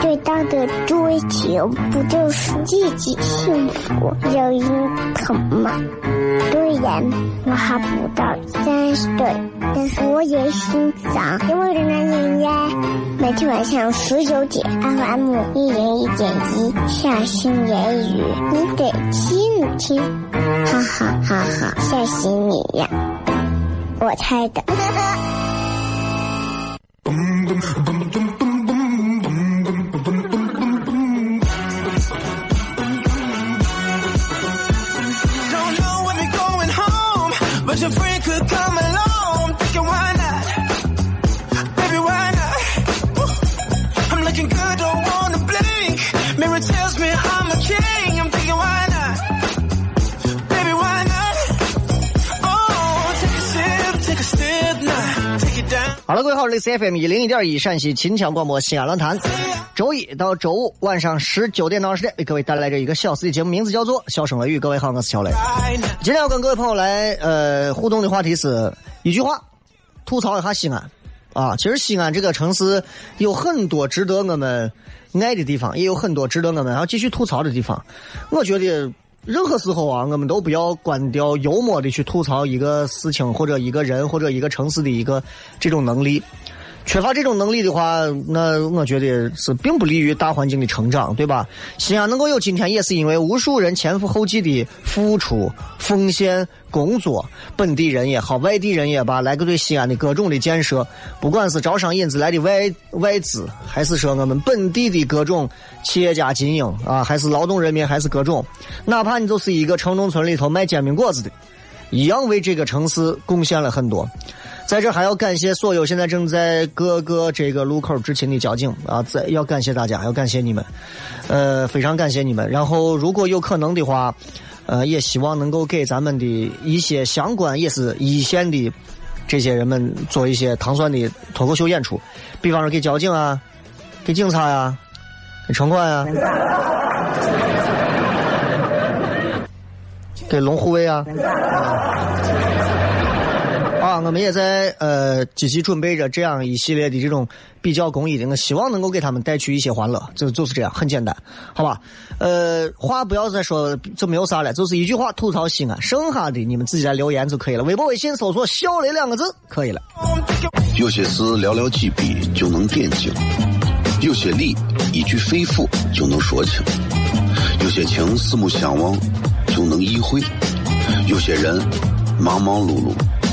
最大的追求不就是自己幸福、有人疼吗？虽然我还不到三十岁，但是我也心脏因为的男人呀。每天晚上十九点，FM 一人一点一，下心言语，你得听听，哈哈哈哈，吓死你呀！我猜的。各位好，这里是 FM 一零一点一陕西秦腔广播西安论坛，周一到周五晚上十九点到二十点为各位带来这一个小时的节目，名字叫做《笑声雷雨》。各位好，我是小雷。今天要跟各位朋友来呃互动的话题是一句话，吐槽一下西安啊。其实西安这个城市有很多值得我们爱的地方，也有很多值得我们还要继续吐槽的地方。我觉得。任何时候啊，我们都不要关掉幽默的去吐槽一个事情或者一个人或者一个城市的一个这种能力。缺乏这种能力的话，那我觉得是并不利于大环境的成长，对吧？西安能够有今天，也是因为无数人前赴后继的付出、奉献、工作，本地人也好，外地人也罢，来个对西安的各种的建设，不管是招商引资来的外外资，还是说我们本地的各种企业家精英啊，还是劳动人民，还是各种，哪怕你就是一个城中村里头卖煎饼果子的，一样为这个城市贡献了很多。在这还要感谢所有现在正在各个这个路口执勤的交警啊！在要感谢大家，要感谢你们，呃，非常感谢你们。然后如果有可能的话，呃，也希望能够给咱们的一些相关也是一线的这些人们做一些糖蒜的脱口秀演出，比方说给交警啊，给警察呀，给城管呀，给龙护卫啊。我们也在呃积极准备着这样一系列的这种比较公益的，我希望能够给他们带去一些欢乐，就就是这样，很简单，好吧？呃，话不要再说，就没有啥了，就是一句话吐槽西安，剩下的你们自己来留言就可以了。微博、微信搜索“小雷”两个字可以了。有些事寥寥几笔就能点睛，有些理一句肺腑就能说清，有些情四目相望就能意会，有些人忙忙碌碌。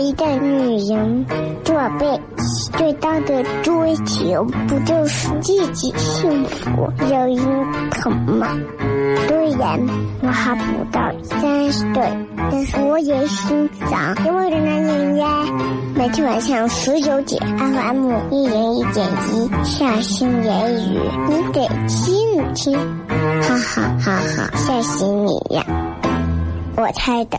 一个女人做背最大的追求不就是自己幸福、有人疼吗？虽然我还不到三十岁，但是我也心脏因为的男人呀。每天晚上十九点，FM 一人一点一，下心言语，你得听听，哈哈哈哈，吓死你呀！我猜的。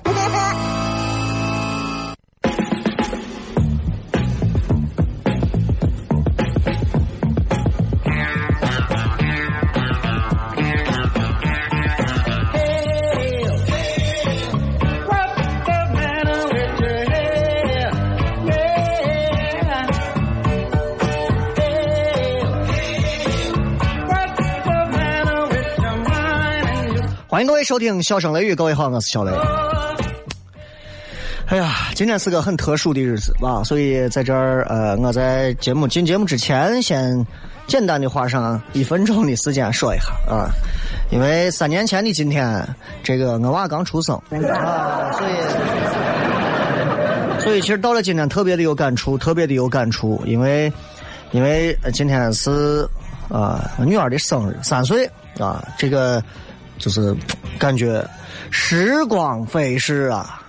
欢迎各位收听《笑声雷雨》，各位好，我是小雷。哎呀，今天是个很特殊的日子吧，所以在这儿，呃，我在节目进节目之前，先简单的花上一分钟的时间说一下啊，因为三年前的今天，这个我娃刚出生啊，所以，所以其实到了今天特别的有感触，特别的有感触，因为，因为今天是啊女儿的生日，三岁啊，这个就是感觉时光飞逝啊。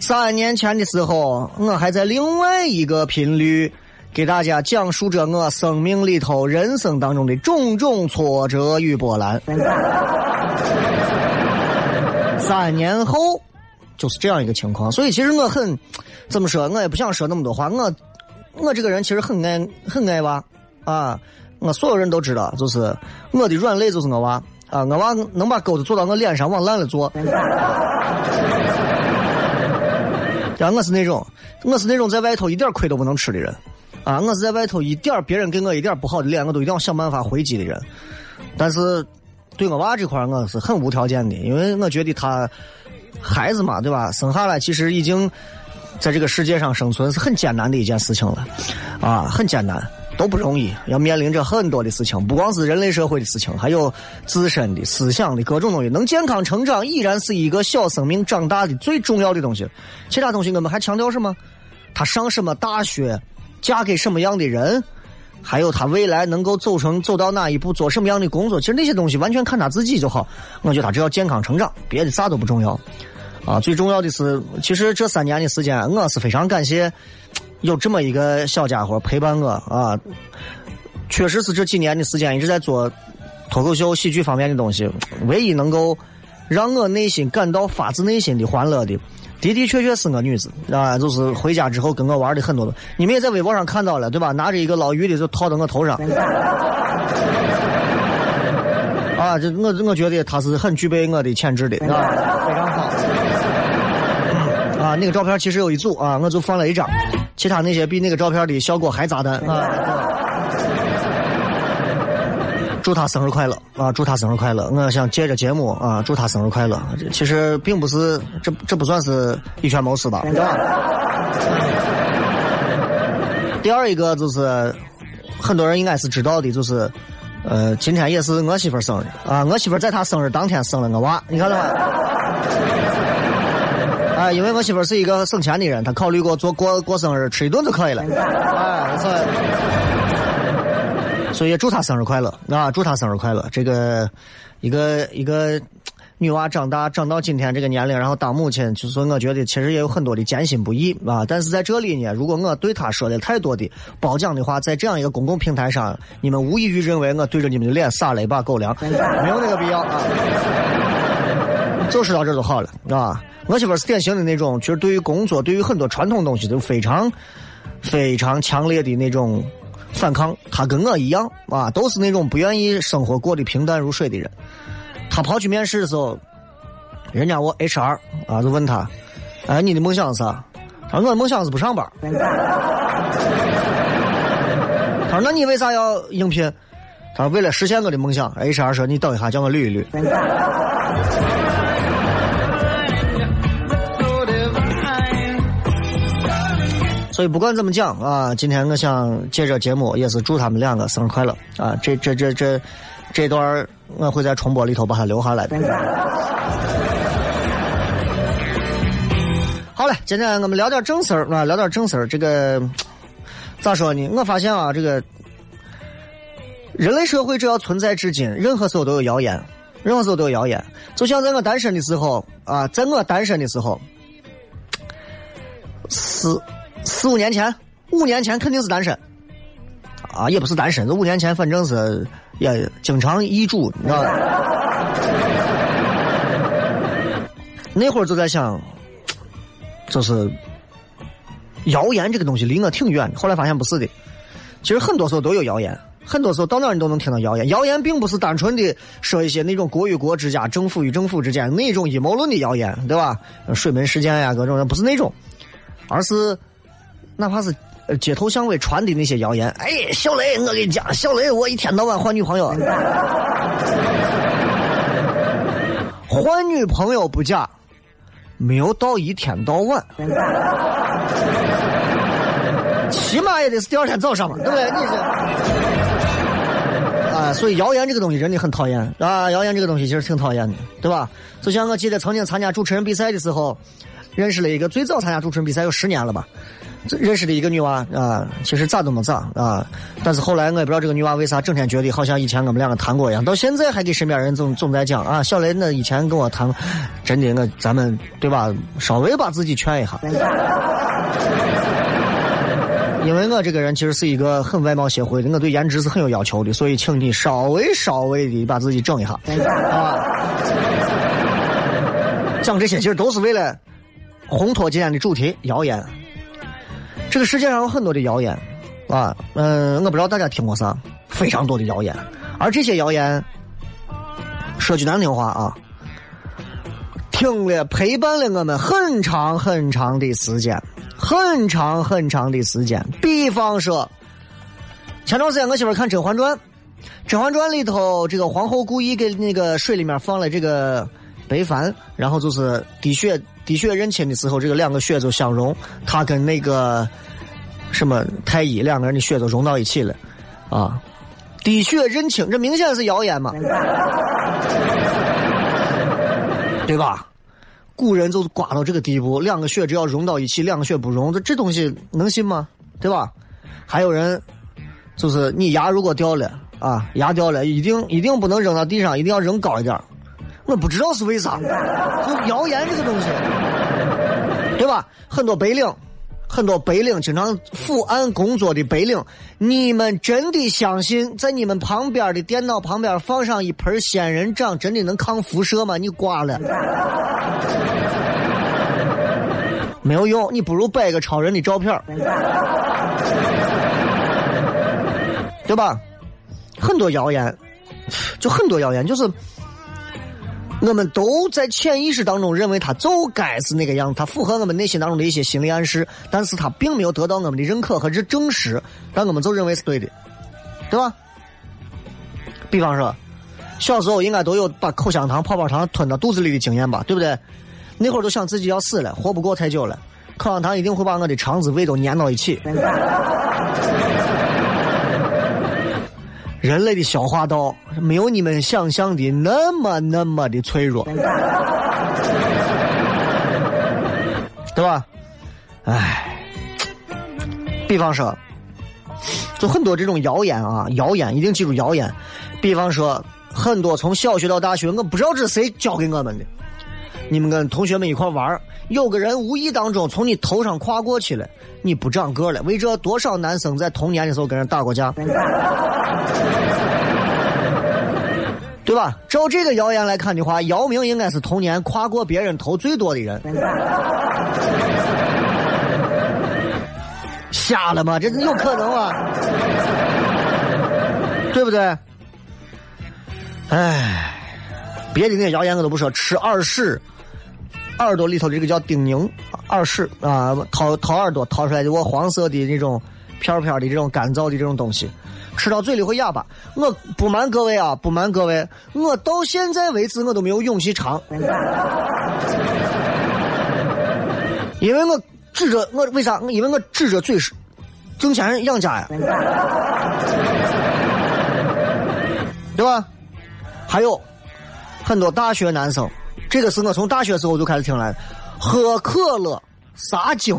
三年前的时候，我还在另外一个频率给大家讲述着我生命里头、人生当中的种种挫折与波澜。三年后就是这样一个情况，所以其实我很怎么说，我也不想说那么多话。我我这个人其实很爱很爱娃啊，我所有人都知道，就是我的软肋就是我娃啊，我娃能把钩子坐到我脸上往烂了做。然后我是那种，我是那种在外头一点亏都不能吃的人，啊，我是在外头一点别人给我一点不好的脸，我都一定要想办法回击的人。但是对我娃这块我是很无条件的，因为我觉得他孩子嘛，对吧？生下来其实已经在这个世界上生存是很艰难的一件事情了，啊，很艰难。都不容易，要面临着很多的事情，不光是人类社会的事情，还有自身的思想的各种东西。能健康成长，依然是一个小生命长大的最重要的东西。其他东西我们还强调什么？他上什么大学，嫁给什么样的人，还有他未来能够走成走到哪一步，做什么样的工作，其实那些东西完全看他自己就好。我觉得他只要健康成长，别的啥都不重要。啊，最重要的是，其实这三年的时间，我是非常感谢。有这么一个小家伙陪伴我啊，确实是这几年的时间一直在做脱口秀、喜剧方面的东西。唯一能够让我内心感到发自内心的欢乐的，的的确确是我女子啊，就是回家之后跟我玩的很多的。你们也在微博上看到了对吧？拿着一个捞鱼的就套到我头上。啊，这我我觉得他是很具备我的潜质的啊，非常好。啊，那个照片其实有一组啊，我就放了一张。其他那些比那个照片的效果还炸弹啊！祝他生日快乐啊！祝他生日快乐！我想借着节目啊，祝他生日快乐。其实并不是，这这不算是以权谋私吧？第二一个就是很多人应该是知道的，就是呃，今天也是我媳妇生日啊！我媳妇在她生日当天生了个娃，你看到吗？啊，因为我媳妇是一个省钱的人，她考虑过做过过生日吃一顿就可以了。哎，所以祝她生日快乐啊！祝她生日快乐。这个一个一个女娃长大长到今天这个年龄，然后当母亲，就是我觉得其实也有很多的艰辛不易啊。但是在这里呢，如果我对她说的太多的褒奖的话，在这样一个公共平台上，你们无异于认为我对着你们的脸撒了一把狗粮，没有那个必要啊。就说到这就好了，啊。我媳妇是典型的那种，其实对于工作，对于很多传统东西都非常、非常强烈的那种反抗。她跟我一样啊，都是那种不愿意生活过得平淡如水的人。她跑去面试的时候，人家我 HR 啊就问他：“哎，你的梦想是啥？”他说：“我的梦想是不上班。”他说：“那你为啥要应聘？”他说：“为了实现我的梦想。”HR 说：“你等一下，叫我捋一捋。”所以不管怎么讲啊，今天我想借着节目也是祝他们两个生日快乐啊！这这这这这段我会在重播里头把它留下来的。好嘞，今天我们聊点正事儿啊，聊点正事儿。这个咋说呢？我发现啊，这个人类社会只要存在至今，任何时候都有谣言，任何时候都有谣言。就像在我单身的时候啊，在我单身的时候是。四五年前，五年前肯定是单身，啊，也不是单身，这五年前反正是也经常易主，你知道？那会儿就在想，就是谣言这个东西离我挺远的，后来发现不是的，其实很多时候都有谣言，很多时候到哪你都能听到谣言。谣言并不是单纯的说一些那种国与国之间、政府与政府之间那种阴谋论的谣言，对吧？水门事件呀，各种不是那种，而是。哪怕是街头巷尾传的那些谣言，哎，小雷，我跟你讲，小雷，我一天到晚换女朋友，换女朋友不假，没有到一天到晚，起码也得是第二天早上嘛，对不对？你是啊，所以谣言这个东西真的很讨厌啊！谣言这个东西其实挺讨厌的，对吧？就像我记得曾经参加主持人比赛的时候，认识了一个最早参加主持人比赛有十年了吧。认识的一个女娃啊，其实咋都没咋啊，但是后来我也不知道这个女娃为啥整天觉得好像以前我们两个谈过一样，到现在还给身边人总总在讲啊，小雷那以前跟我谈，真的我咱们对吧，稍微把自己劝一下，因为我这个人其实是一个很外貌协会的，我对颜值是很有要求的，所以请你稍微稍微的把自己整一下啊。讲这些其实都是为了烘托今天的主题谣言。这个世界上有很多的谣言，啊，嗯，我不知道大家听过啥，非常多的谣言，而这些谣言，说句难听话啊，听了陪伴了我们很长很长的时间，很长很长的时间。比方说，前段时间我媳妇看《甄嬛传》，《甄嬛传》里头这个皇后故意给那个水里面放了这个白矾，然后就是滴血。滴血认亲的时候，这个两个血就相融，他跟那个什么太医两个人的血都融到一起了，啊！滴血认亲，这明显是谣言嘛，对吧？古人就刮到这个地步，两个血只要融到一起，两个血不融，这这东西能信吗？对吧？还有人就是你牙如果掉了啊，牙掉了，一定一定不能扔到地上，一定要扔高一点。我不知道是为啥，就谣言这个东西，对吧？很多白领，很多白领经常伏案工作的白领，你们真的相信在你们旁边的电脑旁边放上一盆仙人掌，真的能抗辐射吗？你挂了，没有用，你不如摆个超人的照片，对吧？很多谣言，就很多谣言，就是。我们都在潜意识当中认为他就该是那个样子，他符合我们内心当中的一些心理暗示，但是他并没有得到我们的认可和这证实，但我们就认为是对的，对吧？比方说，小时候应该都有把口香糖、泡泡糖吞到肚子里的经验吧，对不对？那会儿都想自己要死了，活不过太久了，口香糖一定会把我的肠子、胃都粘到一起。人类的消化道没有你们想象的那么那么的脆弱，对吧？唉，比方说，就很多这种谣言啊，谣言一定记住谣言。比方说，很多从小学到大学，我不知道这是谁教给我们的。你们跟同学们一块玩有个人无意当中从你头上跨过去了，你不长个了。为这，多少男生在童年的时候跟人打过架。对吧？照这个谣言来看的话，姚明应该是童年跨过别人头最多的人。瞎了吗？这有可能吗？对不对？哎，别的那些谣言我都不说。吃耳屎，耳朵里头这个叫丁宁，耳屎啊，掏掏耳朵掏出来的我黄色的这种片片的这种干燥的这种东西。吃到嘴里会哑巴，我不瞒各位啊，不瞒各位，我到现在为止我都没有勇气尝，因为我指着我为啥？因为我指着嘴是挣钱养家呀，对吧？还有很多大学男生，这个是我从大学时候就开始听来的，喝可乐撒精。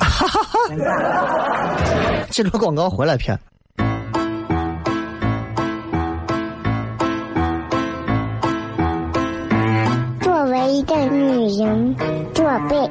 哈哈，记住广告回来骗。作为一个女人，做辈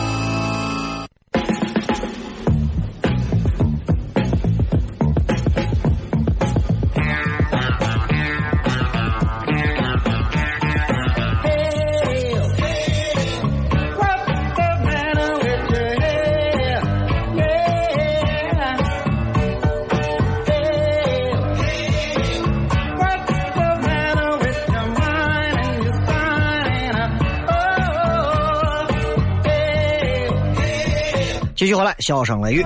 回来，笑声雷雨。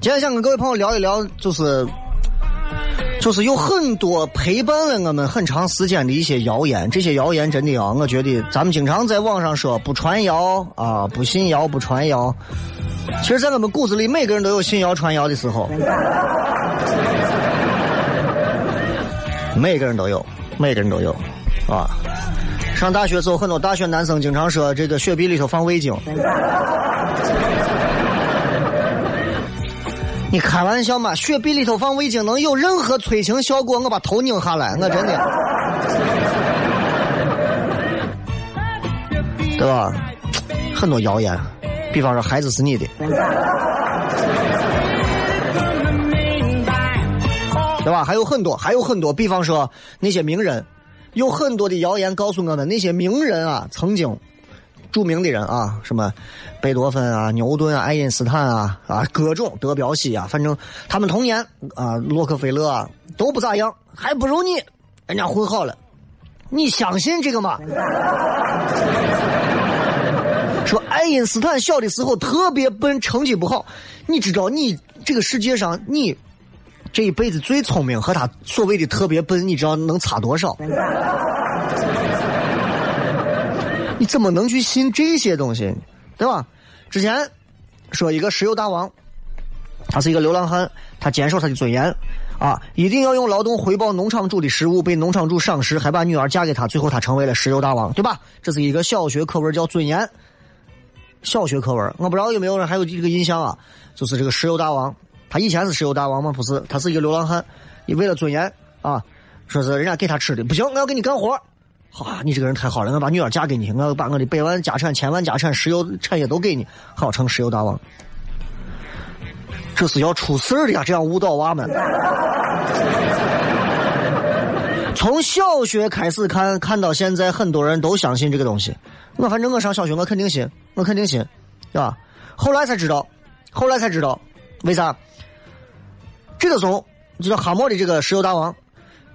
今天想跟各位朋友聊一聊，就是就是有很多陪伴了我们很长时间的一些谣言。这些谣言真的啊，我觉得咱们经常在网上说不传谣啊，不信谣不传谣。其实，在我们骨子里，每个人都有信谣传谣的时候。每个人都有，每个人都有，啊。上大学时候，很多大学男生经常说这个雪碧里头放味精。你开玩笑吗？雪碧里头放味精能有任何催情效果？我把头拧下来，我真的，对吧？很多谣言，比方说孩子是你的，对吧？还有很多，还有很多，比方说那些名人。有很多的谣言告诉我们，那些名人啊，曾经著名的人啊，什么贝多芬啊、牛顿啊、爱因斯坦啊啊，各种德彪西啊，反正他们童年啊，洛克菲勒啊都不咋样，还不如你，人家混好了。你相信这个吗？说爱因斯坦小的时候特别笨，成绩不好。你知道，你这个世界上你。这一辈子最聪明和他所谓的特别笨，你知道能差多少？你怎么能去信这些东西，对吧？之前说一个石油大王，他是一个流浪汉，他坚守他的尊严啊，一定要用劳动回报农场主的食物，被农场主赏识，还把女儿嫁给他，最后他成为了石油大王，对吧？这是一个小学课文，叫尊严。小学课文，我不知道有没有人还有这个印象啊？就是这个石油大王。他以前是石油大王吗？不是，他是一个流浪汉。你为了尊严啊，说是人家给他吃的不行，我要给你干活。好，你这个人太好了，我把女儿嫁给你，我要把我的百万家产、千万家产、石油产业都给你，好成石油大王。这是要出事的呀！这样误导娃们。从小学开始看，看到现在，很多人都相信这个东西。我反正我上小学，我肯定信，我肯定信，对吧？后来才知道，后来才知道，为啥？这个松就叫哈默的这个石油大王，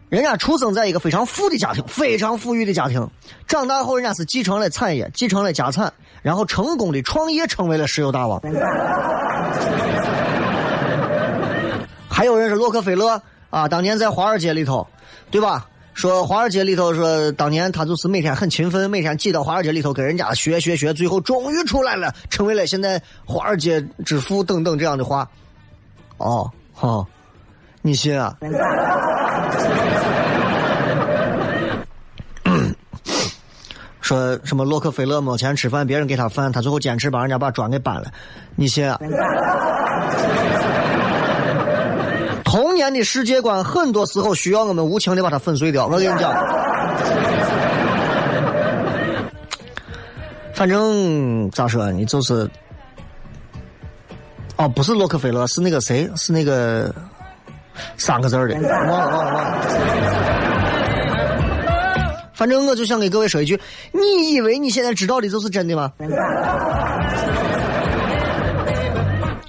人家出生在一个非常富的家庭，非常富裕的家庭。长大后，人家是继承了产业，继承了家产，然后成功的创业，成为了石油大王。还有人是洛克菲勒啊，当年在华尔街里头，对吧？说华尔街里头说，当年他就是每天很勤奋，每天挤到华尔街里头跟人家学学学，最后终于出来了，成为了现在华尔街之父等等这样的话。哦，好。你信啊？说什么洛克菲勒没钱吃饭，别人给他饭，他最后坚持把人家把砖给搬了。你信啊？童年的世界观，很多时候需要我们无情的把它粉碎掉。我跟你讲，反正咋说，你就是，哦，不是洛克菲勒，是那个谁？是那个。三个字的，忘了忘了忘了。反正我就想给各位说一句：你以为你现在知道的就是真的吗？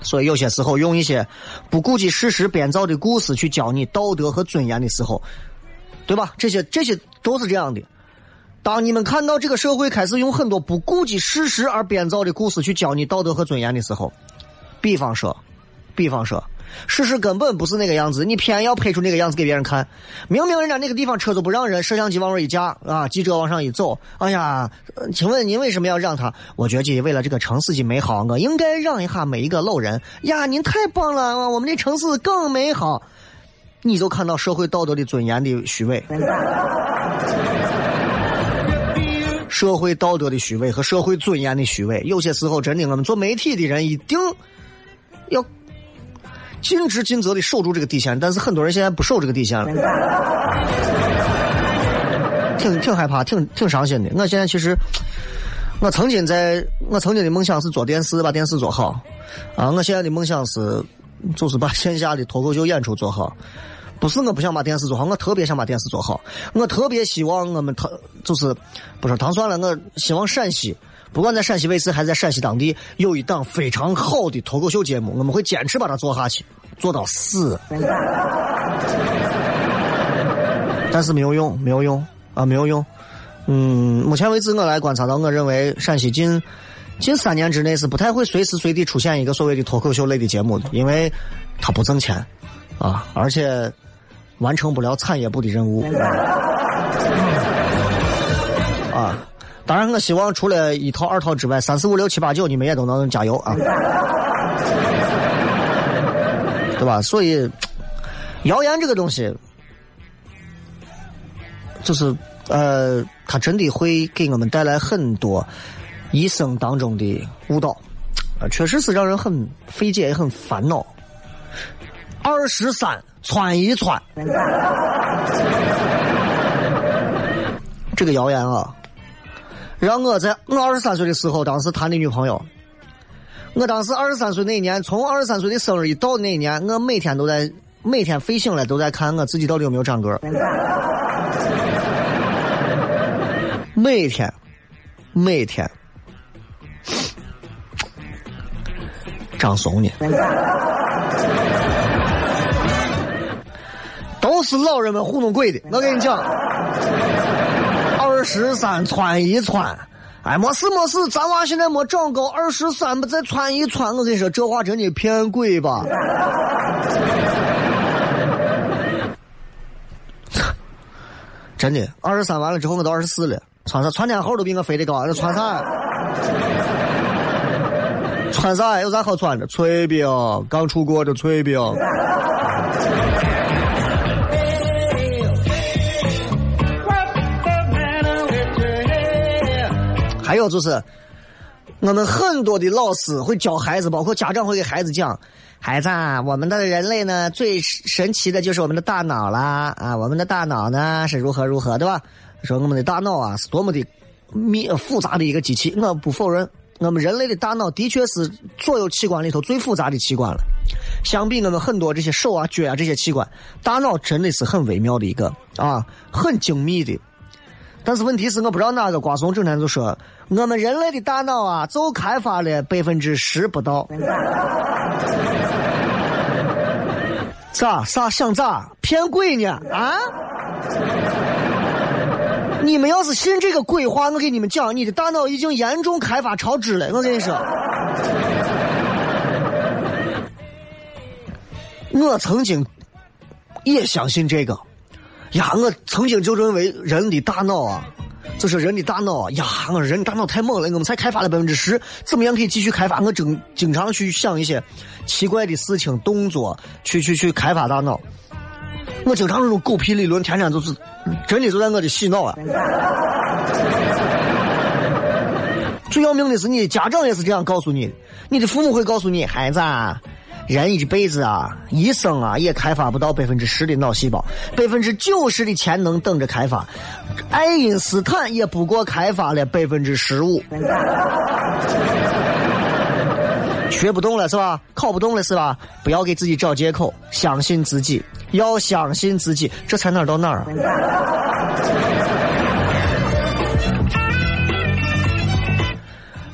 所以有些时候用一些不顾及事实编造的故事去教你道德和尊严的时候，对吧？这些这些都是这样的。当你们看到这个社会开始用很多不顾及事实而编造的故事去教你道德和尊严的时候，比方说，比方说。事实根本不是那个样子，你偏要拍出那个样子给别人看。明明人家那个地方车都不让人，摄像机往那一架啊，记者往上一走，哎呀，请问您为什么要让他？我觉得为了这个城市的美好，我应该让一下每一个老人。呀，您太棒了，我们的城市更美好。你就看到社会道德的尊严的虚伪，社会道德的虚伪和社会尊严的虚伪。有些时候，真的，我们做媒体的人一定要。尽职尽责的守住这个底线，但是很多人现在不守这个底线了，挺挺害怕，挺挺伤心的。我现在其实，我曾经在，我曾经的梦想是做电视，把电视做好。啊，我现在的梦想是，就是把线下的脱口秀演出做好。不是我不想把电视做好，我特别想把电视做好。我特别希望我们唐，就是不说唐算了，我希望陕西。不管在陕西卫视还是在陕西当地，有一档非常好的脱口秀节目，我们会坚持把它做下去，做到死。但是没有用，没有用啊，没有用。嗯，目前为止我来观察到，我认为陕西近近三年之内是不太会随时随地出现一个所谓的脱口秀类的节目的，因为它不挣钱啊，而且完成不了产业部的任务啊。当然，我希望除了一套、二套之外，三四五六七八九，你们也都能加油啊，对吧？所以，谣言这个东西，就是呃，它真的会给我们带来很多。一生当中的误导，啊，确实是让人很费解也很烦恼。二十三窜一窜，这个谣言啊，让我在我二十三岁的时候，当时谈的女朋友，我当时二十三岁那一年，从二十三岁的生日一到那一年，我每天都在每天睡醒了都在看我自己到底有没有长个每天，每天。长怂呢，都是老人们糊弄鬼的。我跟你讲，二十三窜一窜，哎，没事没事，咱娃现在没长高，二十三不再窜一窜。我跟你说，这话真的骗鬼吧？真的，二十三完了之后，我都二十四了，穿啥？窜天猴都比我飞得高，那穿啥？穿啥？有啥好穿的？炊饼，刚出锅的炊饼。还有就是，我们很多的老师会教孩子，包括家长会给孩子讲：孩子，啊，我们的人类呢，最神奇的就是我们的大脑啦！啊，我们的大脑呢是如何如何，对吧？说我们的大脑啊是多么的密复杂的一个机器，我不否认。我们人类的大脑的确是所有器官里头最复杂的器官了，相比我们很多这些手啊、脚啊这些器官，大脑真的是很微妙的一个啊，很精密的。但是问题是我不知道哪个瓜怂整天就说我们人类的大脑啊，就开发了百分之十不到。咋？啥想咋？骗鬼呢？啊？你们要是信这个鬼话，我给你们讲，你的大脑已经严重开发超支了。我跟你说，我曾经也相信这个。呀，我曾经就认为人的大脑啊，就是人的大脑，呀，我人大脑太猛了，我们才开发了百分之十，怎么样可以继续开发？我经经常去想一些奇怪的事情、动作，去去去开发大脑。我经常那种狗屁理论，天天就是真的就在我的洗脑啊！最要命的是，你家长也是这样告诉你，你的父母会告诉你，孩子，啊，人一辈子啊，一生啊，也开发不到百分之十的脑细胞，百分之九十的潜能等着开发。爱因斯坦也不过开发了百分之十五。学不动了是吧？考不动了是吧？不要给自己找借口，相信自己，要相信自己，这才哪到哪儿啊？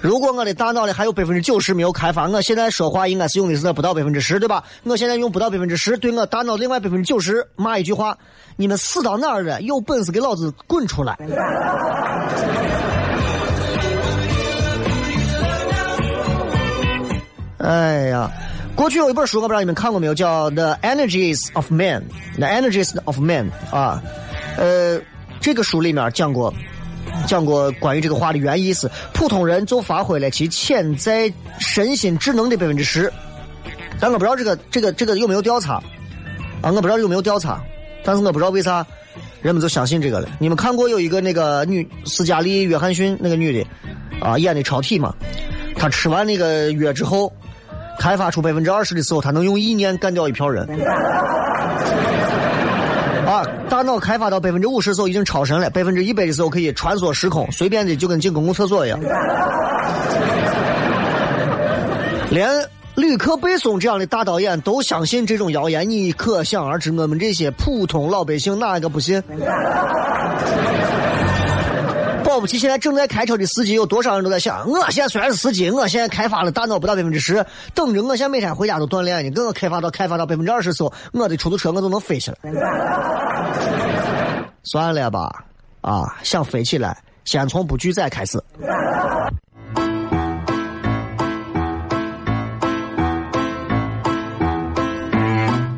如果我的大脑里还有百分之九十没有开发，我现在说话应该是用的是不到百分之十，对吧？我现在用不到百分之十，对我大脑另外百分之九十骂一句话：你们死到哪儿了？有本事给老子滚出来！哎呀，过去有一本书，我不知道你们看过没有，叫《The Energies of Man》，《The Energies of Man》啊，呃，这个书里面讲过，讲过关于这个话的原意是，普通人就发挥了其潜在身心智能的百分之十，但我不知道这个这个这个有没有调查，啊，我不知道有没有调查，但是我不知道为啥人们就相信这个了。你们看过有一个那个女斯嘉丽·约翰逊那个女的，啊，演的超体嘛，她吃完那个药之后。开发出百分之二十的时候，他能用意念干掉一票人。啊，大脑开发到百分之五十的时候已经超神了，百分之一百的时候可以穿梭时空，随便的就跟进公共厕所一样。连吕克·贝松这样的大导演都相信这种谣言，你可想而知，我们这些普通老百姓哪一个不信？搞不起现在正在开车的司机有多少人都在想，我现在虽然是司机，我现在开发了大脑不到百分之十，等着我现在每天回家都锻炼呢，等我开发到开发到百分之二十时候，我的出租车我都能飞起来。算了吧，啊，想飞起来，先从不拒载开始。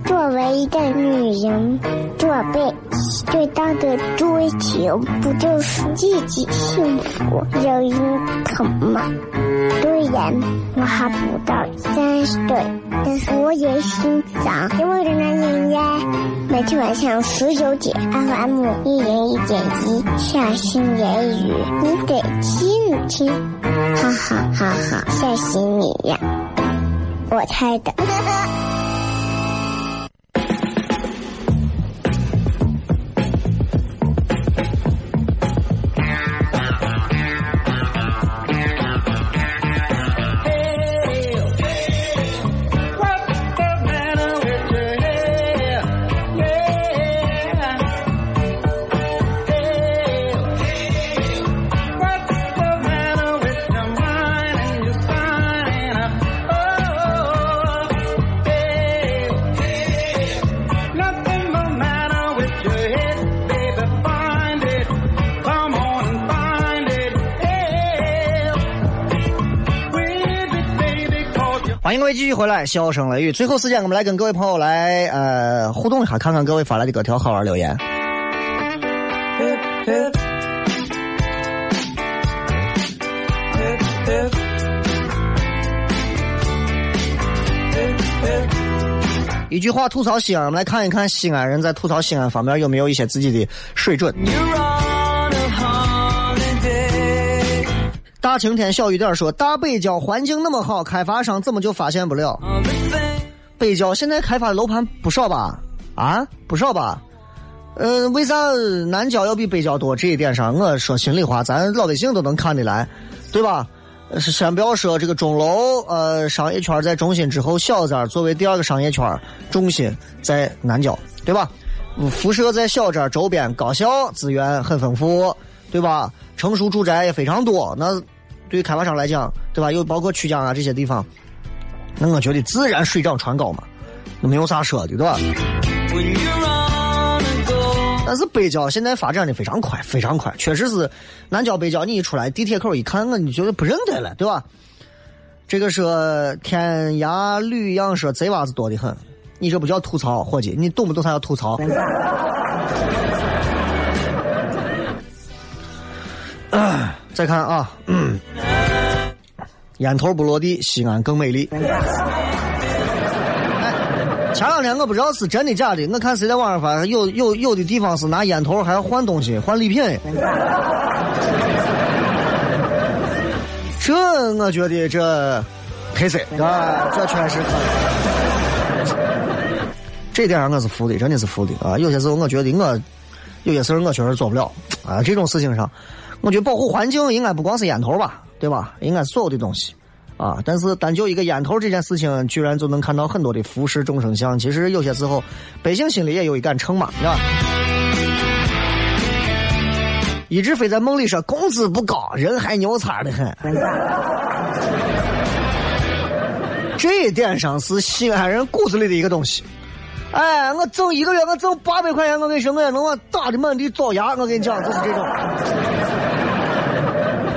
作为一个女人，做被。最大的追求不就是自己幸福、有人疼吗？虽然我还不到三十岁，但是我也心脏因为人男人呀。每天晚上十九点，FM 一零一点一，下心言语，你得听听，哈哈哈哈，吓死你呀！我猜的。欢迎各位继续回来，笑声雷雨。最后时间，我们来跟各位朋友来呃互动一下，看看各位发来的各条好玩留言。一句话吐槽西安，我们来看一看西安人在吐槽西安方面有没有一些自己的水准。大晴天，小雨点说：“大北郊环境那么好，开发商怎么就发现不了？北郊现在开发的楼盘不少吧？啊，不少吧？呃，为啥南郊要比北郊多？这一点上，我说心里话，咱老百姓都能看得来，对吧？先不要说这个钟楼，呃，商业圈在中心之后，小寨作为第二个商业圈重心在南郊，对吧？辐射在小寨周边，高校资源很丰富，对吧？成熟住宅也非常多，那。”对于开发商来讲，对吧？又包括曲江啊这些地方，那我觉得自然水涨船高嘛，那没有啥说的，对吧？但是北郊现在发展的非常快，非常快，确实是南郊北郊，你一出来地铁口一看，我你觉得不认得了，对吧？这个说天涯绿杨说贼娃子多的很，你这不叫吐槽，伙计，你懂不懂啥叫吐槽？再看啊，烟头不落地，西安更美丽。哎，前两天我不知道是真的假的，我看谁在网上发，有有有的地方是拿烟头还要换东西，换礼品。这我觉得这黑色，啊，这确实可以。这点上我是服的，真的是服的啊！有些时候我觉得我有些事儿我确实做不了啊，这种事情上。我觉得保护环境应该不光是烟头吧，对吧？应该所有的东西，啊！但是单就一个烟头这件事情，居然就能看到很多的浮世众生相。其实有些时候，百姓心里也有一杆秤嘛，是吧？一直飞在梦里说工资不高，人还牛叉的很。这一点上是西安人骨子里的一个东西。哎，我挣一个月，我挣八百块钱，我跟你说，我也能往打的满地找牙。我跟你讲，就是这种。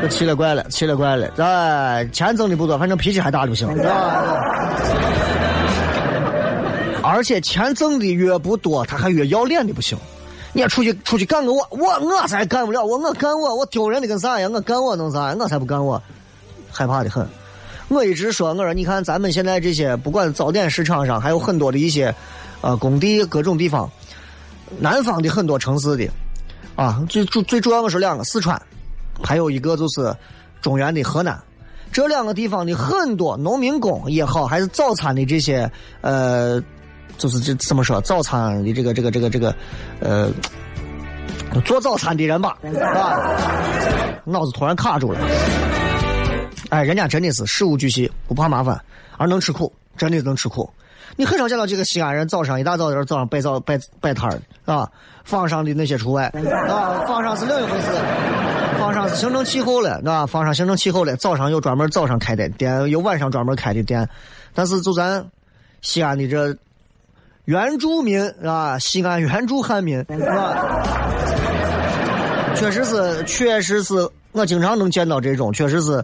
奇了怪了，奇了怪了！哎，钱挣的不多，反正脾气还大就行。而且钱挣的越不多，他还越要脸的不行。你出去出去干个我，我我才干不了，我我干我，我丢人的跟啥样？我干我能啥？我才不干我，害怕的很。我一直说，我说你看咱们现在这些，不管早点市场上，还有很多的一些，呃，工地各种地方，南方的很多城市的，啊，最主最主要的是两个，四川。还有一个就是中原的河南，这两个地方的很多农民工也好，还是早餐的这些呃，就是这怎么说早餐的这个这个这个这个呃，做早餐的人吧，是吧？脑子突然卡住了。哎，人家真的是事无巨细，不怕麻烦，而能吃苦，真的能吃苦。你很少见到这个西安人早上一大早在早上摆早摆摆摊儿啊，坊上的那些除外啊，坊上是另一回事。方上是形成气候了，啊方上形成气候了。早上有专门早上开的店，有晚上专门开的店。但是就咱西安的这原住民啊，西安原住汉民是吧？确实是，确实是我经常能见到这种，确实是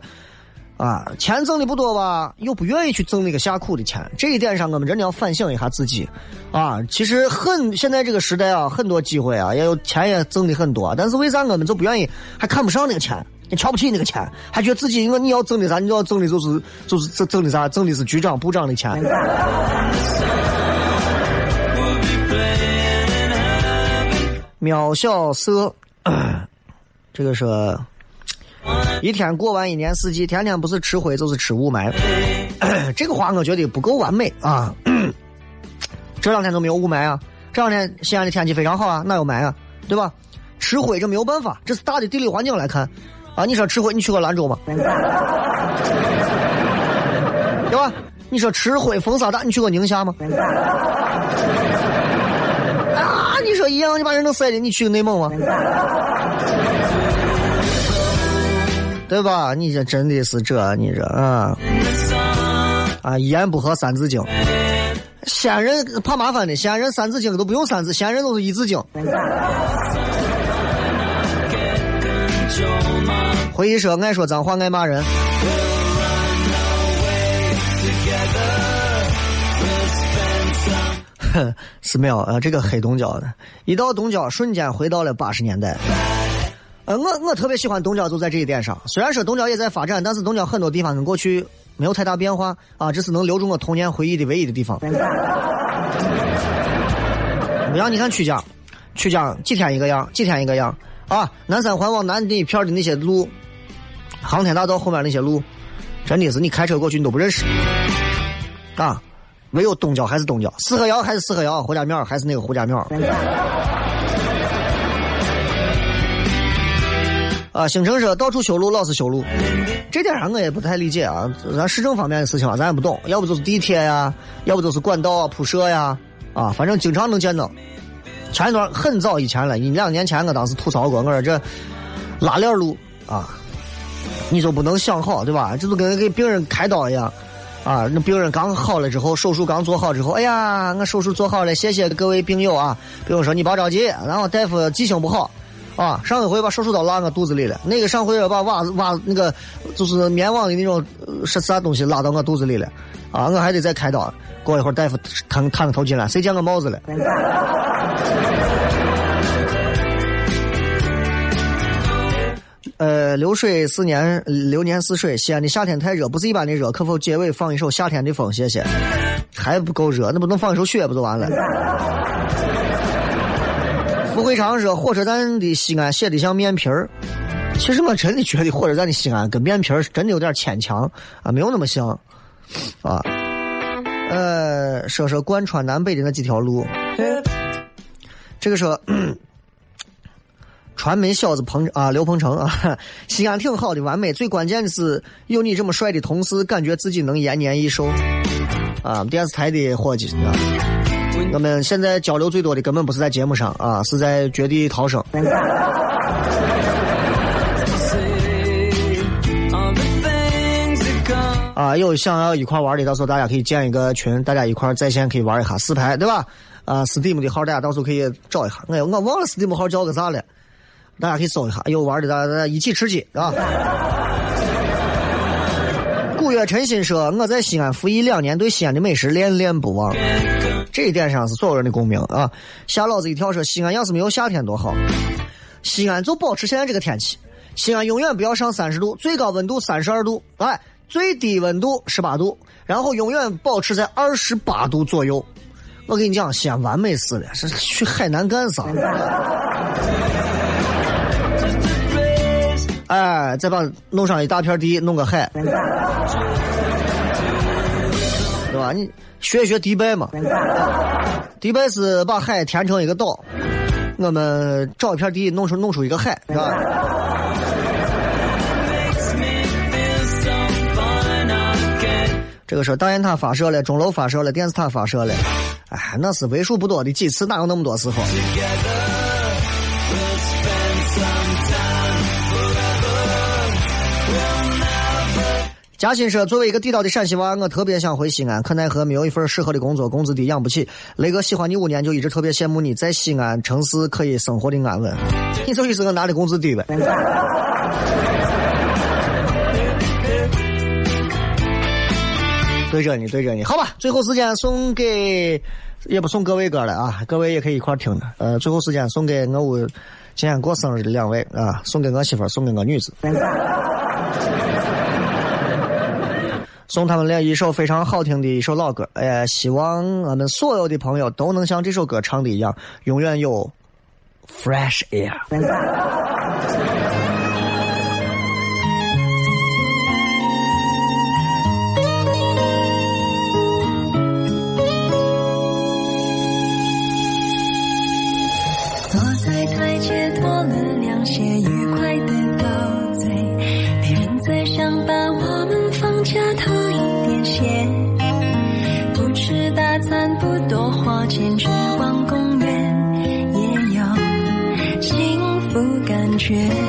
啊，钱挣的不多吧，又不愿意去挣那个下苦的钱，这一点上我们真的要反省一下自己。啊，其实很现在这个时代啊，很多机会啊，也有钱也挣的很多，但是为啥我们就不愿意，还看不上那个钱，你瞧不起那个钱，还觉得自己因为你要挣的啥，你要挣的就是就是挣挣的啥，挣的是局长部长的钱。渺小色，这个说。一天过完一年四季，天天不是吃灰就是吃雾霾。这个话我觉得不够完美啊！这两天都没有雾霾啊，这两天西安的天气非常好啊，哪有霾啊？对吧？吃灰这没有办法，这是大的地理环境来看啊。你说吃灰，你去过兰州吗？对吧？你说吃灰风沙大，你去过宁夏吗？啊！你说一样，你把人都晒的，你去内蒙吗？对吧？你这真的是这，你这啊啊！一言不合三字经，西安人怕麻烦的，西安人三字经都不用三字，西安人都是一字经。回忆说爱说脏话，爱骂人。哼，寺庙啊，这个黑东郊的，一到东郊，瞬间回到了八十年代。呃，我我特别喜欢东郊，就在这一点上。虽然说东郊也在发展，但是东郊很多地方跟过去没有太大变化啊，这是能留住我童年回忆的唯一的地方。不像你看曲江，曲江几天一个样，几天一个样啊。南三环往南那一片的那些路，航天大道后面那些路，真的是你开车过去你都不认识啊。唯有东郊还是东郊，四合窑还是四合窑，胡家庙还是那个胡家庙。啊，新城说到处修路，老是修路，这点上我也不太理解啊。咱市政方面的事情啊，咱也不懂，要不就是地铁呀，要不就是管道啊铺设呀，啊，反正经常能见到。前一段很早以前了，一两年前我当时吐槽过，我说这拉链路啊，你就不能想好对吧？这就跟给病人开刀一样啊，那病人刚好了之后，手术刚做好之后，哎呀，我手术做好了，谢谢各位病友啊。病友说你别着急，然后大夫记性不好。啊，上一回把手术刀拉我肚子里了，那个上回把袜子袜那个就是棉网的那种是啥东西拉到我肚子里了，啊，我还得再开刀。过一会儿大夫探探个头进来，谁见我帽子了？呃，流水四年，流年似水。西安的夏天太热，不是一般的热，可否结尾放一首夏天的风？谢谢。还不够热，那不能放一首雪不就完了？不会常说火车站的西安写的像面皮儿，其实我真的觉得火车站的西安跟面皮儿真的有点牵强啊，没有那么像啊。呃，说说贯穿南北的那几条路，这个说传媒小子彭啊刘鹏程啊，西安挺好的，完美。最关键的是有你这么帅的同事，感觉自己能延年益寿啊。电视台的伙计啊。我们现在交流最多的根本不是在节目上啊，是在绝地逃生。啊，有想要一块玩的，到时候大家可以建一个群，大家一块在线可以玩一下四排，对吧？啊，Steam 的号大家到时候可以找一下。哎，我忘了 Steam 号叫个啥了，大家可以搜一下。有玩的，大家一起吃鸡啊！古月晨心说：“我在西安服役两年，对西安的美食恋恋不忘。”这一点上是所有人的共鸣啊！吓老子一跳，说西安要是没有夏天多好。西安就保持现在这个天气，西安永远不要上三十度，最高温度三十二度，哎，最低温度十八度，然后永远保持在二十八度左右。我跟你讲，西安完美死了，是去海南干啥？哎，再把弄上一大片地，弄个海，对吧？你。学一学迪拜嘛，迪拜是把海填成一个岛，我们找一片地弄出弄出一个海，是吧？这个说大雁塔发射了，钟楼发射了，电视塔发射了，哎，那是为数不多的几次，哪有那么多时候？嘉兴说作为一个地道的陕西娃我特别想回西安可奈何没有一份适合的工作工资低养不起雷哥喜欢你五年就一直特别羡慕你在西安城市可以生活的安稳。你说你是我拿的工资低呗？对着你对着你。好吧最后时间送给也不送各位哥了啊各位也可以一块听着呃最后时间送给我屋今天过生日的两位啊送给我媳妇送给我女子。送他们俩一首非常好听的一首老歌。哎呀，希望我们所有的朋友都能像这首歌唱的一样，永远有 fresh air。却。